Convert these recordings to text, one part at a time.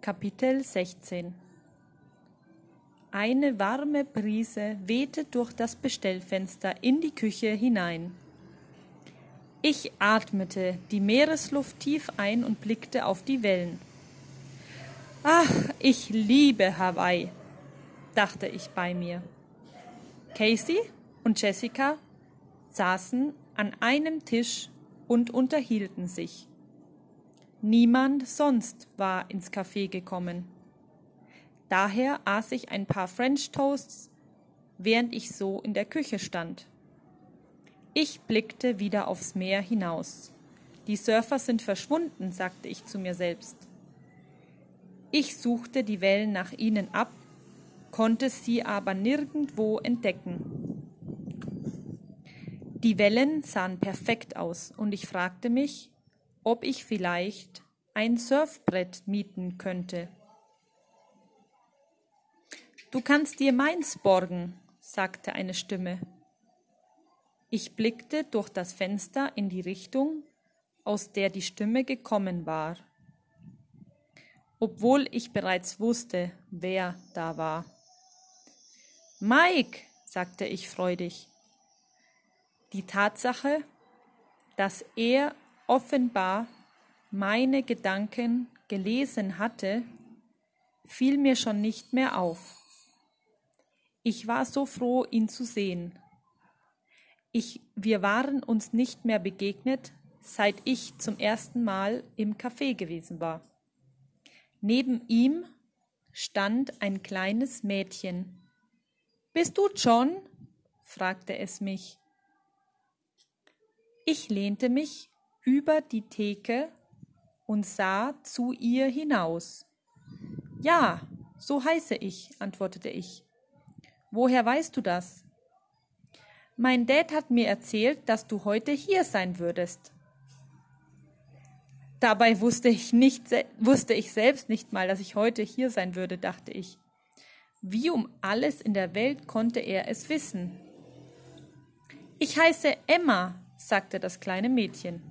Kapitel 16 Eine warme Brise wehte durch das Bestellfenster in die Küche hinein. Ich atmete die Meeresluft tief ein und blickte auf die Wellen. Ach, ich liebe Hawaii, dachte ich bei mir. Casey und Jessica saßen an einem Tisch und unterhielten sich. Niemand sonst war ins Café gekommen. Daher aß ich ein paar French Toasts, während ich so in der Küche stand. Ich blickte wieder aufs Meer hinaus. Die Surfer sind verschwunden, sagte ich zu mir selbst. Ich suchte die Wellen nach ihnen ab, konnte sie aber nirgendwo entdecken. Die Wellen sahen perfekt aus und ich fragte mich, ob ich vielleicht ein Surfbrett mieten könnte. Du kannst dir meins borgen, sagte eine Stimme. Ich blickte durch das Fenster in die Richtung, aus der die Stimme gekommen war, obwohl ich bereits wusste, wer da war. Mike, sagte ich freudig. Die Tatsache, dass er offenbar meine Gedanken gelesen hatte, fiel mir schon nicht mehr auf. Ich war so froh, ihn zu sehen. Ich, wir waren uns nicht mehr begegnet, seit ich zum ersten Mal im Café gewesen war. Neben ihm stand ein kleines Mädchen. Bist du John? fragte es mich. Ich lehnte mich über die Theke und sah zu ihr hinaus. Ja, so heiße ich, antwortete ich. Woher weißt du das? Mein Dad hat mir erzählt, dass du heute hier sein würdest. Dabei wusste ich nicht, wusste ich selbst nicht mal, dass ich heute hier sein würde, dachte ich. Wie um alles in der Welt konnte er es wissen? Ich heiße Emma, sagte das kleine Mädchen.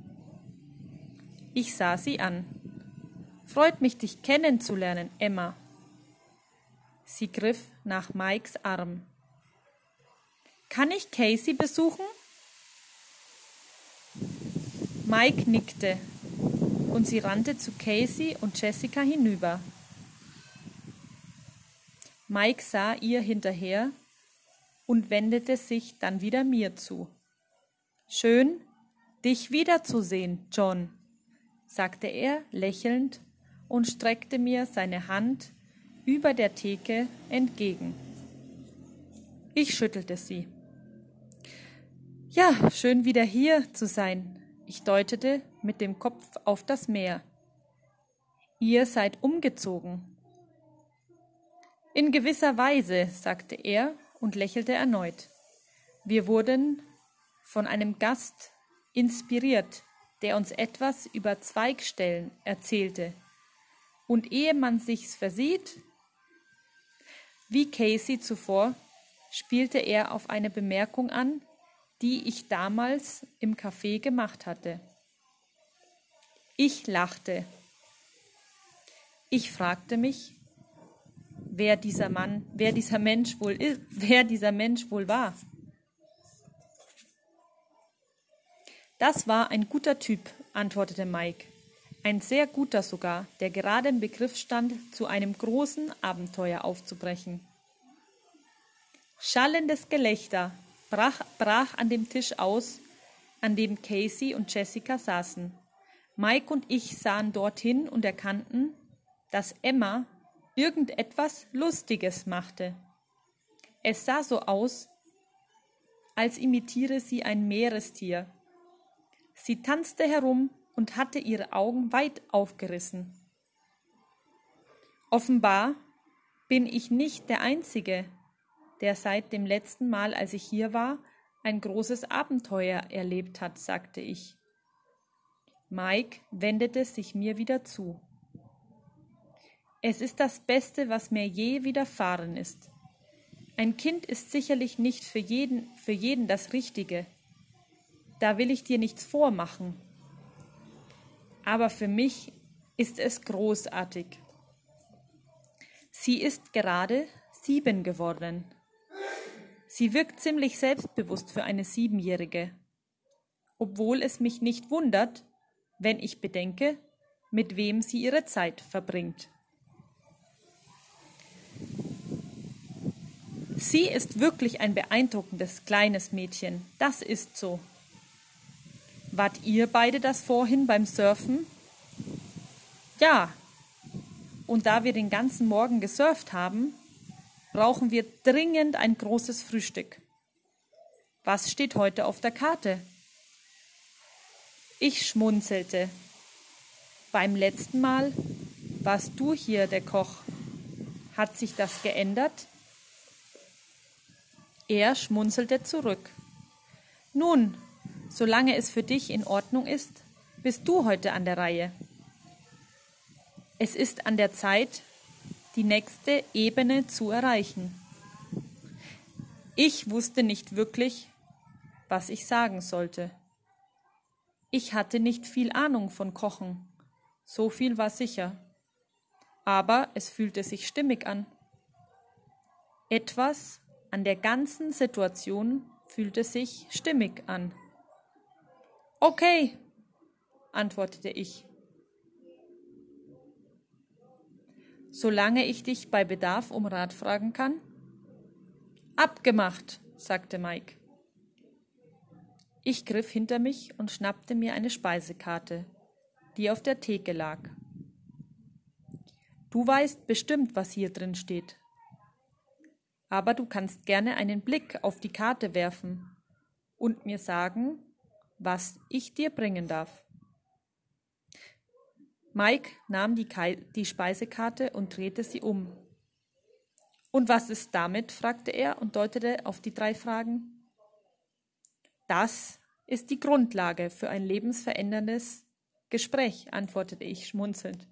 Ich sah sie an. Freut mich, dich kennenzulernen, Emma. Sie griff nach Mikes Arm. Kann ich Casey besuchen? Mike nickte und sie rannte zu Casey und Jessica hinüber. Mike sah ihr hinterher und wendete sich dann wieder mir zu. Schön, dich wiederzusehen, John, sagte er lächelnd und streckte mir seine Hand über der Theke entgegen. Ich schüttelte sie. Ja, schön wieder hier zu sein. Ich deutete mit dem Kopf auf das Meer. Ihr seid umgezogen. In gewisser Weise, sagte er und lächelte erneut. Wir wurden von einem Gast inspiriert, der uns etwas über Zweigstellen erzählte. Und ehe man sich's versieht, wie Casey zuvor, spielte er auf eine Bemerkung an, die ich damals im Café gemacht hatte. Ich lachte. Ich fragte mich, wer dieser Mann, wer dieser Mensch wohl ist, wer dieser Mensch wohl war. Das war ein guter Typ, antwortete Mike. Ein sehr guter sogar, der gerade im Begriff stand, zu einem großen Abenteuer aufzubrechen. Schallendes Gelächter brach, brach an dem Tisch aus, an dem Casey und Jessica saßen. Mike und ich sahen dorthin und erkannten, dass Emma irgendetwas Lustiges machte. Es sah so aus, als imitiere sie ein Meerestier, Sie tanzte herum und hatte ihre Augen weit aufgerissen. Offenbar bin ich nicht der Einzige, der seit dem letzten Mal, als ich hier war, ein großes Abenteuer erlebt hat, sagte ich. Mike wendete sich mir wieder zu. Es ist das Beste, was mir je widerfahren ist. Ein Kind ist sicherlich nicht für jeden, für jeden das Richtige, da will ich dir nichts vormachen. Aber für mich ist es großartig. Sie ist gerade sieben geworden. Sie wirkt ziemlich selbstbewusst für eine Siebenjährige, obwohl es mich nicht wundert, wenn ich bedenke, mit wem sie ihre Zeit verbringt. Sie ist wirklich ein beeindruckendes kleines Mädchen, das ist so. Wart ihr beide das vorhin beim Surfen? Ja. Und da wir den ganzen Morgen gesurft haben, brauchen wir dringend ein großes Frühstück. Was steht heute auf der Karte? Ich schmunzelte. Beim letzten Mal warst du hier der Koch. Hat sich das geändert? Er schmunzelte zurück. Nun, solange es für dich in Ordnung ist, bist du heute an der Reihe. Es ist an der Zeit, die nächste Ebene zu erreichen. Ich wusste nicht wirklich, was ich sagen sollte. Ich hatte nicht viel Ahnung von Kochen, so viel war sicher. Aber es fühlte sich stimmig an. Etwas an der ganzen Situation fühlte sich stimmig an. Okay, antwortete ich. solange ich dich bei Bedarf um Rat fragen kann? Abgemacht, sagte Mike. Ich griff hinter mich und schnappte mir eine Speisekarte, die auf der Theke lag. Du weißt bestimmt, was hier drin steht. Aber du kannst gerne einen Blick auf die Karte werfen und mir sagen, was ich dir bringen darf. Mike nahm die, die Speisekarte und drehte sie um. Und was ist damit? fragte er und deutete auf die drei Fragen. Das ist die Grundlage für ein lebensveränderndes Gespräch, antwortete ich schmunzelnd.